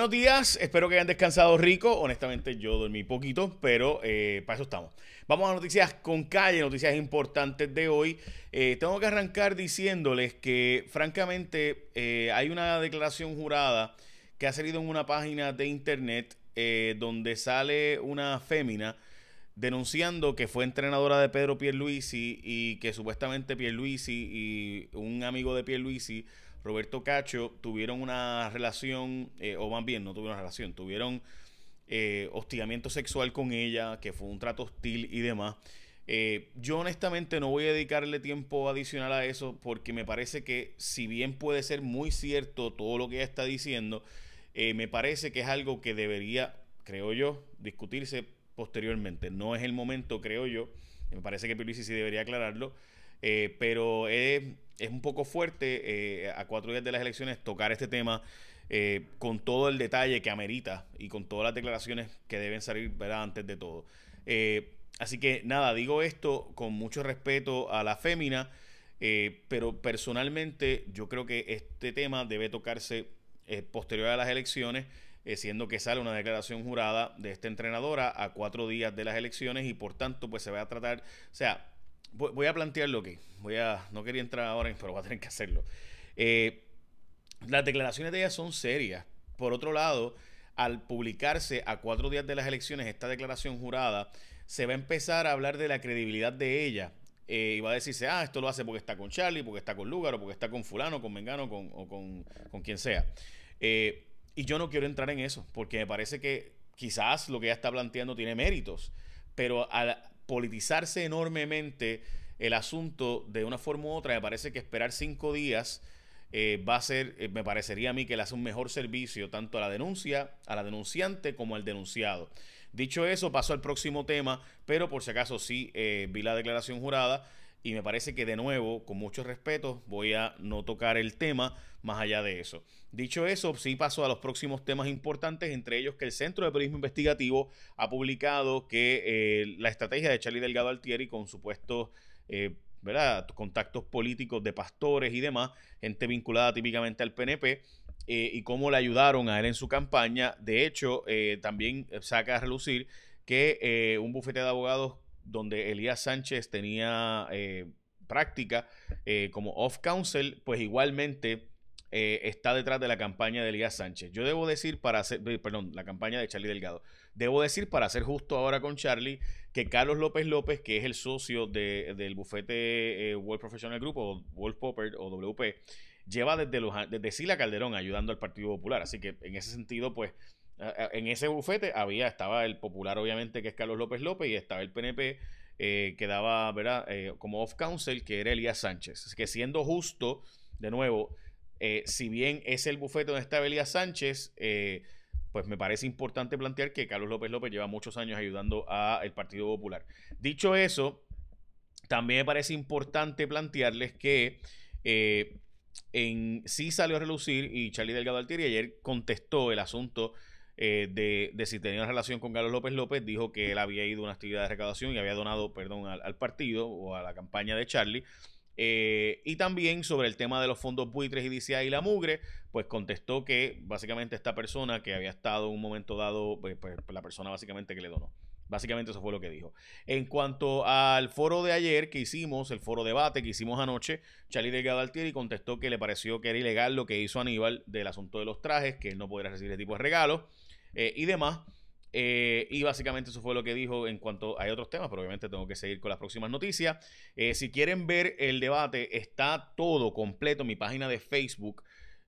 Buenos días, espero que hayan descansado rico. Honestamente, yo dormí poquito, pero eh, para eso estamos. Vamos a noticias con calle, noticias importantes de hoy. Eh, tengo que arrancar diciéndoles que, francamente, eh, hay una declaración jurada que ha salido en una página de internet donde sale una fémina denunciando que fue entrenadora de Pedro Pierluisi y que supuestamente Pierluisi y un amigo de Pierluisi Roberto Cacho tuvieron una relación, eh, o más bien no tuvieron una relación, tuvieron eh, hostigamiento sexual con ella, que fue un trato hostil y demás. Eh, yo honestamente no voy a dedicarle tiempo adicional a eso porque me parece que si bien puede ser muy cierto todo lo que ella está diciendo, me parece que es algo que debería, creo yo, discutirse posteriormente. No es el momento, creo yo. Me parece que Pierluisi sí debería aclararlo. Pero es es un poco fuerte eh, a cuatro días de las elecciones tocar este tema eh, con todo el detalle que amerita y con todas las declaraciones que deben salir antes de todo. Eh, así que nada, digo esto con mucho respeto a la fémina, pero personalmente yo creo que este tema debe tocarse posterior a las elecciones. siendo que sale una declaración jurada de esta entrenadora a cuatro días de las elecciones y por tanto pues se va a tratar, o sea, voy a plantear lo que voy a, no quería entrar ahora, pero voy a tener que hacerlo. Eh, las declaraciones de ella son serias. Por otro lado, al publicarse a cuatro días de las elecciones esta declaración jurada, se va a empezar a hablar de la credibilidad de ella. Eh, y va a decirse, ah, esto lo hace porque está con Charlie, porque está con Lugar, o porque está con fulano, con Mengano, con, o con, con quien sea. Eh, y yo no quiero entrar en eso, porque me parece que quizás lo que ella está planteando tiene méritos, pero al politizarse enormemente el asunto de una forma u otra, me parece que esperar cinco días eh, va a ser, eh, me parecería a mí que le hace un mejor servicio tanto a la denuncia, a la denunciante como al denunciado. Dicho eso, paso al próximo tema, pero por si acaso sí eh, vi la declaración jurada y me parece que de nuevo, con mucho respeto, voy a no tocar el tema más allá de eso. Dicho eso, sí paso a los próximos temas importantes, entre ellos que el Centro de Periodismo Investigativo ha publicado que la estrategia de Charlie Delgado Altieri con supuestos eh, contactos políticos de pastores y demás, gente vinculada típicamente al PNP, eh, y cómo le ayudaron a él en su campaña. De hecho, eh, también saca a relucir que un bufete de abogados donde Elías Sánchez tenía práctica como off-counsel, pues igualmente está detrás de la campaña de Elías Sánchez. Yo debo decir para hacer, perdón, la campaña de Charlie Delgado. Debo decir, para ser justo ahora con Charlie, que Carlos López López, que es el socio del bufete eh, World Professional Group o World Popper o WP, lleva desde, los, desde Sila Calderón ayudando al Partido Popular. Así que en ese sentido, pues, en ese bufete había, estaba el popular, obviamente, que es Carlos López López, y estaba el PNP, eh, que daba, eh, como off-counsel, que era Elías Sánchez. Así que siendo justo, de nuevo, si bien es el bufete donde estaba Elías Sánchez, pues me parece importante plantear que Carlos López López lleva muchos años ayudando al Partido Popular. Dicho eso, también me parece importante plantearles que eh, en, sí salió a relucir y Charlie Delgado Altieri ayer contestó el asunto eh, de, si tenía una relación con Carlos López López, dijo que él había ido a una actividad de recaudación y había donado, perdón, al partido o a la campaña de Charlie. Eh, y también sobre el tema de los fondos buitres y DCI y la mugre, pues contestó que básicamente esta persona que había estado en un momento dado, pues, pues, la persona básicamente que le donó. Básicamente eso fue lo que dijo. En cuanto al foro de ayer que hicimos, el foro debate que hicimos anoche, Charlie Delgado Altieri contestó que le pareció que era ilegal lo que hizo Aníbal del asunto de los trajes, que él no podría recibir ese tipo de regalos eh, y demás. Eh, y básicamente eso fue lo que dijo en cuanto hay otros temas, pero obviamente tengo que seguir con las próximas noticias. Eh, si quieren ver el debate, está todo completo en mi página de Facebook,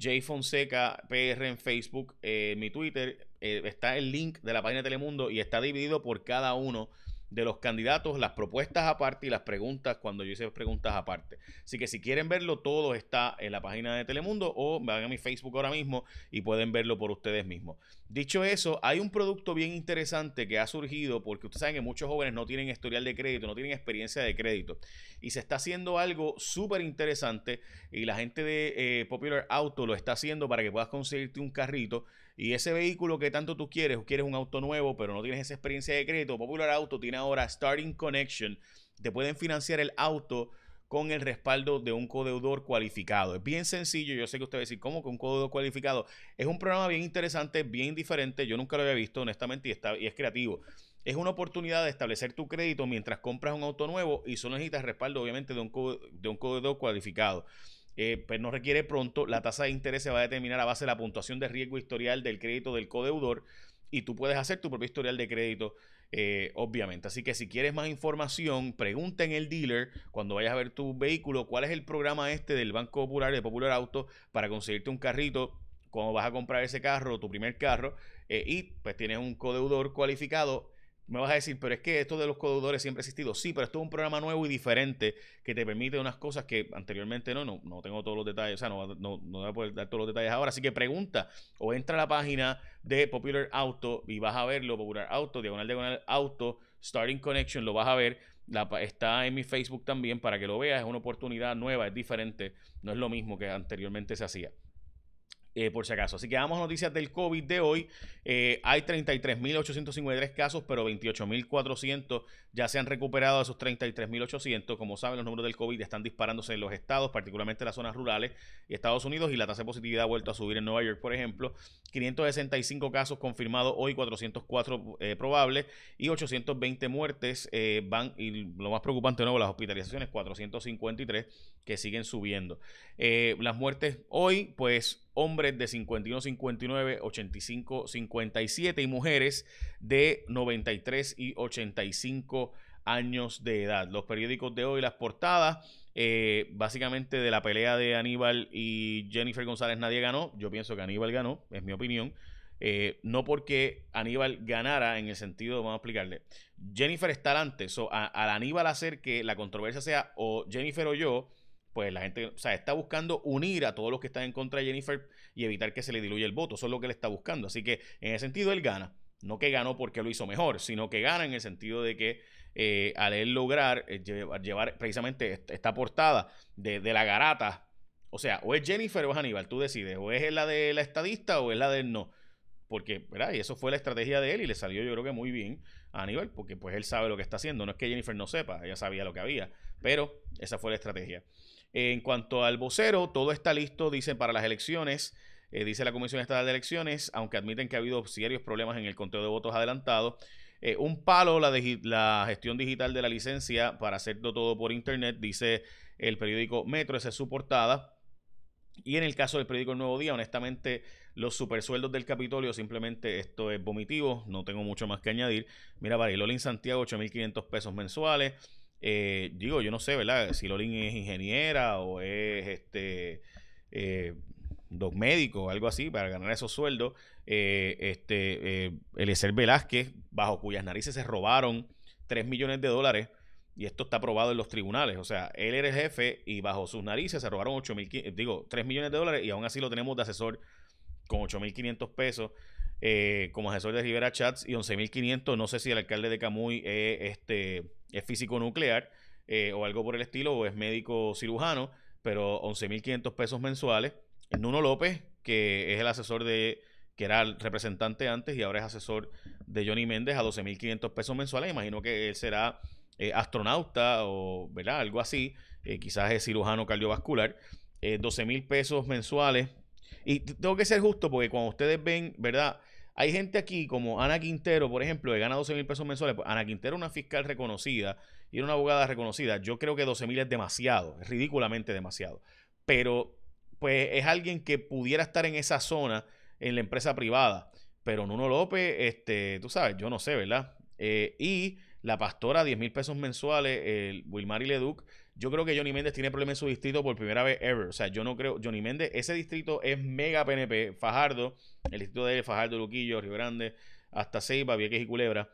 J Fonseca PR en Facebook, eh, mi Twitter, está el link de la página de Telemundo y está dividido por cada uno de los candidatos, las propuestas aparte y las preguntas cuando yo hice preguntas aparte. Así que si quieren verlo, todo está en la página de Telemundo o van a mi Facebook ahora mismo y pueden verlo por ustedes mismos. Dicho eso, hay un producto bien interesante que ha surgido porque ustedes saben que muchos jóvenes no tienen historial de crédito, no tienen experiencia de crédito y se está haciendo algo súper interesante y la gente de eh, Popular Auto lo está haciendo para que puedas conseguirte un carrito y ese vehículo que tanto tú quieres, o quieres un auto nuevo, pero no tienes esa experiencia de crédito, Popular Auto tiene ahora Starting Connection. Te pueden financiar el auto con el respaldo de un codeudor cualificado. Es bien sencillo, yo sé que usted va a decir, ¿cómo con un codeudor cualificado? Es un programa bien interesante, bien diferente, yo nunca lo había visto honestamente y, está, y es creativo. Es una oportunidad de establecer tu crédito mientras compras un auto nuevo y solo necesitas respaldo obviamente de un, de un codeudor cualificado. Eh, pues no requiere pronto, la tasa de interés se va a determinar a base de la puntuación de riesgo historial del crédito del codeudor y tú puedes hacer tu propio historial de crédito, eh, obviamente. Así que si quieres más información, pregunta en el dealer cuando vayas a ver tu vehículo cuál es el programa este del Banco Popular, de Popular Auto, para conseguirte un carrito cuando vas a comprar ese carro, tu primer carro, eh, y pues tienes un codeudor cualificado me vas a decir, pero es que esto de los codeudores siempre ha existido. Sí, pero esto es un programa nuevo y diferente que te permite unas cosas que anteriormente no, no, no tengo todos los detalles, o sea, no, no, no voy a poder dar todos los detalles ahora. Así que pregunta o entra a la página de Popular Auto y vas a verlo, Popular Auto, diagonal, diagonal, auto, Starting Connection, lo vas a ver. Está en mi Facebook también para que lo veas. Es una oportunidad nueva, es diferente, no es lo mismo que anteriormente se hacía. Eh, por si acaso. Así que damos noticias del COVID de hoy. Eh, hay 33.853 casos, pero 28.400 ya se han recuperado de esos 33.800. Como saben, los números del COVID están disparándose en los estados, particularmente en las zonas rurales y Estados Unidos, y la tasa de positividad ha vuelto a subir en Nueva York, por ejemplo. 565 casos confirmados hoy, 404 eh, probables y 820 muertes van, y lo más preocupante de nuevo, las hospitalizaciones, 453 que siguen subiendo. las muertes hoy, pues hombres de 51, 59, 85, 57 y mujeres de 93 y 85 años de edad. Los periódicos de hoy, las portadas, eh, básicamente de la pelea de Aníbal y Jennifer González nadie ganó. Yo pienso que Aníbal ganó, es mi opinión. Eh, no porque Aníbal ganara en el sentido, vamos a explicarle, Jennifer está adelante, so, al Aníbal hacer que la controversia sea o Jennifer o yo, pues la gente, o sea, está buscando unir a todos los que están en contra de Jennifer y evitar que se le diluya el voto. Eso es lo que él está buscando. Así que en ese sentido él gana. No que ganó porque lo hizo mejor, sino que gana en el sentido de que eh, al él lograr eh, llevar, precisamente esta portada de, la garata, o sea, o es Jennifer o es Aníbal, tú decides, o es la de la estadista o es la del no. Porque, ¿verdad? Y eso fue la estrategia de él y le salió yo creo que muy bien a Aníbal, porque pues él sabe lo que está haciendo. No es que Jennifer no sepa, ella sabía lo que había, pero esa fue la estrategia. En cuanto al vocero, todo está listo, dicen, para las elecciones. Eh, dice la Comisión Estatal de Elecciones, aunque admiten que ha habido serios problemas en el conteo de votos adelantado. Eh, un palo la, gestión digital de la licencia para hacerlo todo por internet, dice el periódico Metro, esa es su portada. Y en el caso del periódico El Nuevo Día, honestamente, los supersueldos del Capitolio, simplemente esto es vomitivo, no tengo mucho más que añadir. Mira, para Lolin Santiago, 8.500 pesos mensuales. Eh, digo, yo no sé, ¿verdad? Si Lolin es ingeniera o es este eh, dos médicos o algo así para ganar esos sueldos. Eh, este, eh, Eliezer Velázquez, bajo cuyas narices se robaron 3 millones de dólares, y esto está aprobado en los tribunales. O sea, él era el jefe y bajo sus narices se robaron 8 mil, digo, 3 millones de dólares y aún así lo tenemos de asesor con 8.500 pesos. Eh, como asesor de Rivera Chats y 11.500. No sé si el alcalde de Camuy es, este, es físico nuclear eh, o algo por el estilo, o es médico cirujano, pero 11.500 pesos mensuales. Nuno López, que es el asesor de, que era el representante antes y ahora es asesor de Johnny Méndez a 12.500 pesos mensuales. Imagino que él será eh, astronauta o ¿verdad? algo así. quizás es cirujano cardiovascular. 12.000 pesos mensuales y tengo que ser justo porque cuando ustedes ven, ¿verdad? Hay gente aquí como Ana Quintero, por ejemplo, que gana 12 mil pesos mensuales. Pues, Ana Quintero es una fiscal reconocida y una abogada reconocida. Yo creo que 12 mil es demasiado, es ridículamente demasiado. Pero, pues, es alguien que pudiera estar en esa zona en la empresa privada. Pero Nuno López, este, tú sabes, yo no sé, ¿verdad? Eh, y la pastora, 10 mil pesos mensuales, el Wilmary Leduc, yo creo que Johnny Méndez tiene problemas en su distrito por primera vez ever. O sea, yo no creo. Johnny Méndez, ese distrito es mega PNP. Fajardo, el distrito de Fajardo, Luquillo, Río Grande, hasta Ceiba, Vieques y Culebra.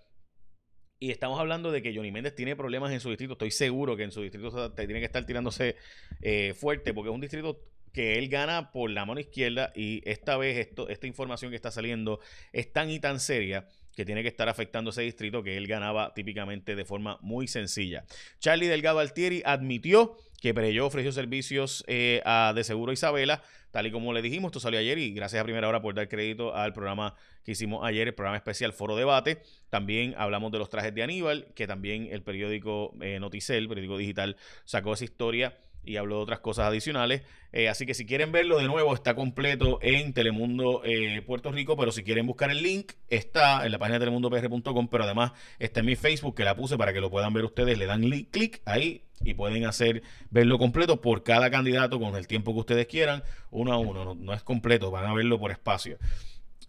Y estamos hablando de que Johnny Méndez tiene problemas en su distrito. Estoy seguro que en su distrito tiene que estar tirándose eh, fuerte porque es un distrito que él gana por la mano izquierda y esta vez esto, esta información que está saliendo es tan y tan seria que tiene que estar afectando ese distrito que él ganaba típicamente de forma muy sencilla. Charlie Delgado Altieri admitió que Pereyó ofreció servicios eh, a De Seguro Isabela, tal y como le dijimos, esto salió ayer y gracias a Primera Hora por dar crédito al programa que hicimos ayer, el programa especial Foro Debate. También hablamos de los trajes de Aníbal, que también el periódico eh, Noticel, periódico digital, sacó esa historia y habló de otras cosas adicionales. Eh, así que si quieren verlo de nuevo, está completo en Telemundo eh, Puerto Rico, pero si quieren buscar el link, está en la página de telemundopr.com, pero además está en mi Facebook, que la puse para que lo puedan ver ustedes. Le dan clic ahí y pueden hacer verlo completo por cada candidato con el tiempo que ustedes quieran, uno a uno. No, es completo, van a verlo por espacio.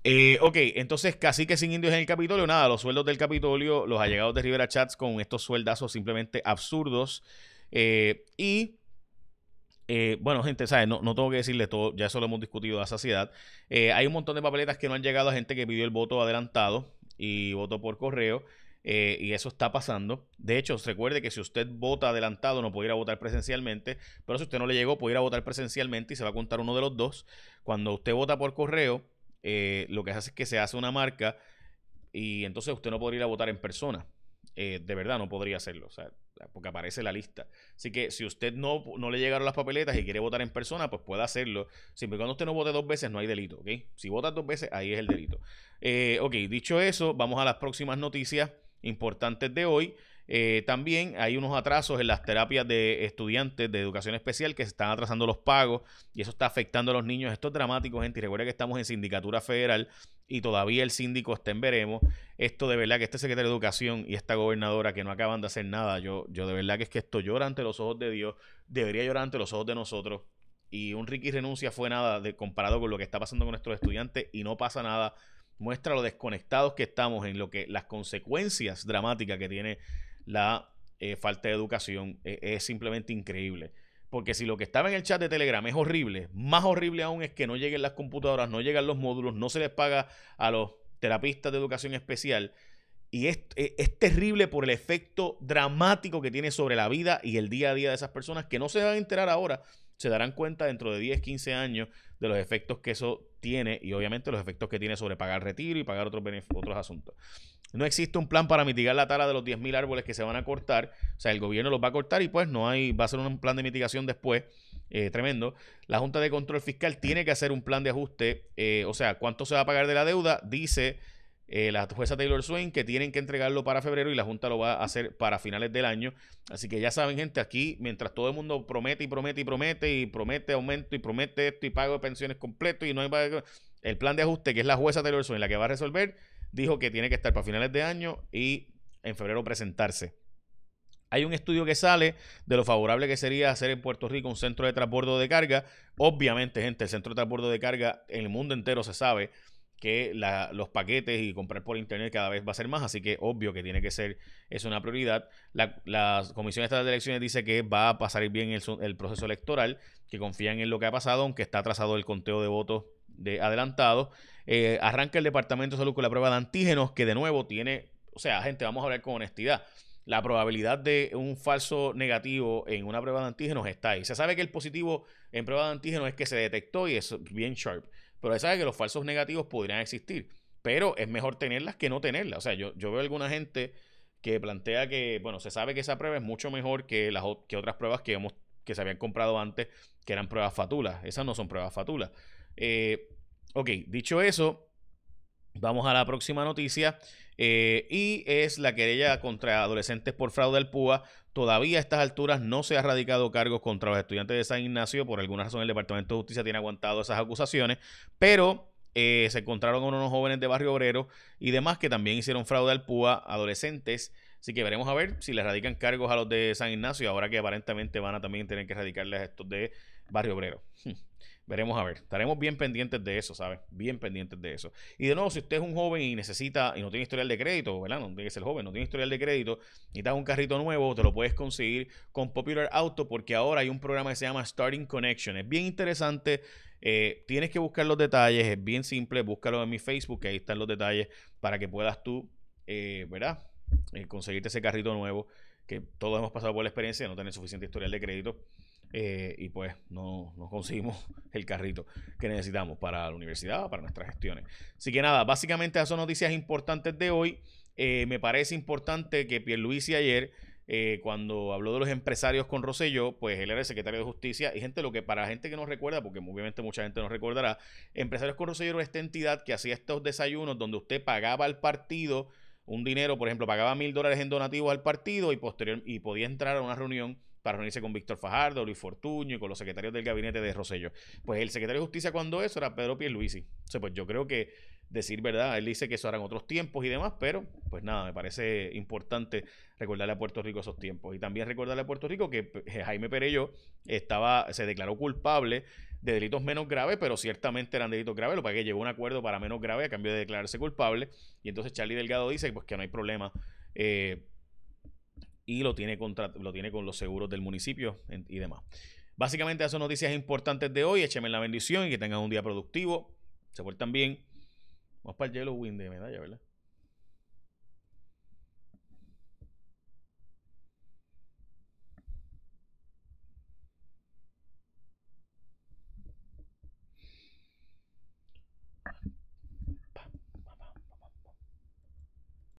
Eh, ok, entonces casi que sin indios en el Capitolio, nada, los sueldos del Capitolio, los allegados de Rivera Chats con estos sueldazos simplemente absurdos. y eh, bueno, gente, ¿sabes? No, no, tengo que decirle todo, ya eso lo hemos discutido a saciedad. Eh, hay un montón de papeletas que no han llegado a gente que pidió el voto adelantado y votó por correo. Eh, y eso está pasando. De hecho, recuerde que si usted vota adelantado no puede ir a votar presencialmente, pero si usted no le llegó puede ir a votar presencialmente y se va a contar uno de los dos. Cuando usted vota por correo, lo que hace es que se hace una marca y entonces usted no podría ir a votar en persona. de verdad no podría hacerlo. O sea, porque aparece la lista. Así que si usted no, no le llegaron las papeletas y quiere votar en persona, pues puede hacerlo. Siempre cuando usted no vote dos veces, no hay delito. Si vota dos veces, ahí es el delito. Eh, ok, dicho eso, vamos a las próximas noticias importantes de hoy. Eh, también hay unos atrasos en las terapias de estudiantes de educación especial que se están atrasando los pagos y eso está afectando a los niños. Esto es dramático, gente. Y recuerda que estamos en sindicatura federal y todavía el síndico está en veremos. Esto de verdad que este secretario de Educación y esta gobernadora que no acaban de hacer nada, yo, yo de verdad que es que esto llora ante los ojos de Dios, debería llorar ante los ojos de nosotros. Y un Ricky renuncia fue nada de, comparado con lo que está pasando con nuestros estudiantes y no pasa nada. Muestra lo desconectados que estamos en lo que las consecuencias dramáticas que tiene la eh, falta de educación e, es simplemente increíble. Porque si lo que estaba en el chat de Telegram es horrible, más horrible aún es que no lleguen las computadoras, no llegan los módulos, no se les paga a los terapistas de educación especial. Y es, es, es, terrible por el efecto dramático que tiene sobre la vida y el día a día de esas personas que no se van a enterar ahora, se darán cuenta dentro de 10, 15 años de los efectos que eso tiene y obviamente los efectos que tiene sobre pagar retiro y pagar otros, otros asuntos. No existe un plan para mitigar la tala de los 10.000 árboles que se van a cortar. O sea, el gobierno los va a cortar y pues no hay, va a ser un plan de mitigación después. Eh, tremendo. La Junta de Control Fiscal tiene que hacer un plan de ajuste. Eh, o sea, ¿cuánto se va a pagar de la deuda? Dice eh, la jueza Taylor Swain que tienen que entregarlo para febrero y la Junta lo va a hacer para finales del año. Así que ya saben, gente, aquí mientras todo el mundo promete y promete y promete y promete aumento y promete esto y pago de pensiones completo y no hay el plan de ajuste que es la jueza Taylor Swain la que va a resolver dijo que tiene que estar para finales de año y en febrero presentarse. Hay un estudio que sale de lo favorable que sería hacer en Puerto Rico un centro de transbordo de carga. Obviamente, gente, el centro de transbordo de carga en el mundo entero se sabe que los paquetes y comprar por internet cada vez va a ser más, así que obvio que tiene que ser, es una prioridad. La, Comisión Estatal de Elecciones dice que va a pasar bien el, el, proceso electoral, que confían en lo que ha pasado, aunque está atrasado el conteo de votos de adelantado. Eh, arranca el Departamento de Salud con la prueba de antígenos, que de nuevo tiene, o sea, gente, vamos a hablar con honestidad. La probabilidad de un falso negativo en una prueba de antígenos está ahí. Se sabe que el positivo en prueba de antígenos es que se detectó y es bien sharp. Pero se sabe que los falsos negativos podrían existir. Pero es mejor tenerlas que no tenerlas. O sea, yo, yo veo alguna gente que plantea que, bueno, se sabe que esa prueba es mucho mejor que, las, que otras pruebas que, hemos, que se habían comprado antes, que eran pruebas fatulas. Esas no son pruebas fatulas. Eh, ok, dicho eso, vamos a la próxima noticia. Eh, y es la querella contra adolescentes por fraude al PUA. Todavía a estas alturas no se ha radicado cargos contra los estudiantes de San Ignacio. Por alguna razón el Departamento de Justicia tiene aguantado esas acusaciones. Pero eh, se encontraron unos jóvenes de Barrio Obrero y demás que también hicieron fraude al PUA, adolescentes. Así que veremos a ver si le radican cargos a los de San Ignacio, ahora que aparentemente van a también tener que radicarles a estos de Barrio Obrero. Hmm. Veremos a ver. Estaremos bien pendientes de eso, ¿sabes? Bien pendientes de eso. Y de nuevo, si usted es un joven y necesita, y no tiene historial de crédito, ¿verdad? No tiene que ser joven, no tiene historial de crédito, necesitas un carrito nuevo, te lo puedes conseguir con Popular Auto porque ahora hay un programa que se llama Starting Connection. Es bien interesante. Eh, tienes que buscar los detalles, es bien simple. Búscalo en mi Facebook, que ahí están los detalles para que puedas tú, eh, ¿verdad? Eh, conseguirte ese carrito nuevo, que todos hemos pasado por la experiencia de no tener suficiente historial de crédito. Eh, y pues no, no, conseguimos el carrito que necesitamos para la universidad, para nuestras gestiones. Así que nada, básicamente esas son noticias importantes de hoy. Eh, me parece importante que Pierluisi ayer, eh, cuando habló de los empresarios con Rosselló, pues él era el secretario de Justicia. Y gente, lo que para la gente que no recuerda, porque obviamente mucha gente no recordará, Empresarios con Rosselló era esta entidad que hacía estos desayunos donde usted pagaba al partido un dinero, por ejemplo, pagaba mil dólares en donativos al partido y posterior y podía entrar a una reunión para reunirse con Víctor Fajardo, Luis Fortuño y con los secretarios del gabinete de Rosello. Pues el secretario de Justicia cuando eso era Pedro Pierluisi. O sea, pues yo creo que decir verdad, él dice que eso eran otros tiempos y demás, pero pues nada, me parece importante recordarle a Puerto Rico esos tiempos. Y también recordarle a Puerto Rico que Jaime Perello estaba, se declaró culpable de delitos menos graves, pero ciertamente eran delitos graves, lo que llegó a un acuerdo para menos grave a cambio de declararse culpable. Y entonces Charlie Delgado dice pues, que no hay problema. Eh, y lo tiene, contra, lo tiene con los seguros del municipio y demás. Básicamente esas son noticias importantes de hoy. Écheme la bendición y que tengan un día productivo. Se portan bien. Vamos para el Yellow Win de medalla, ¿verdad?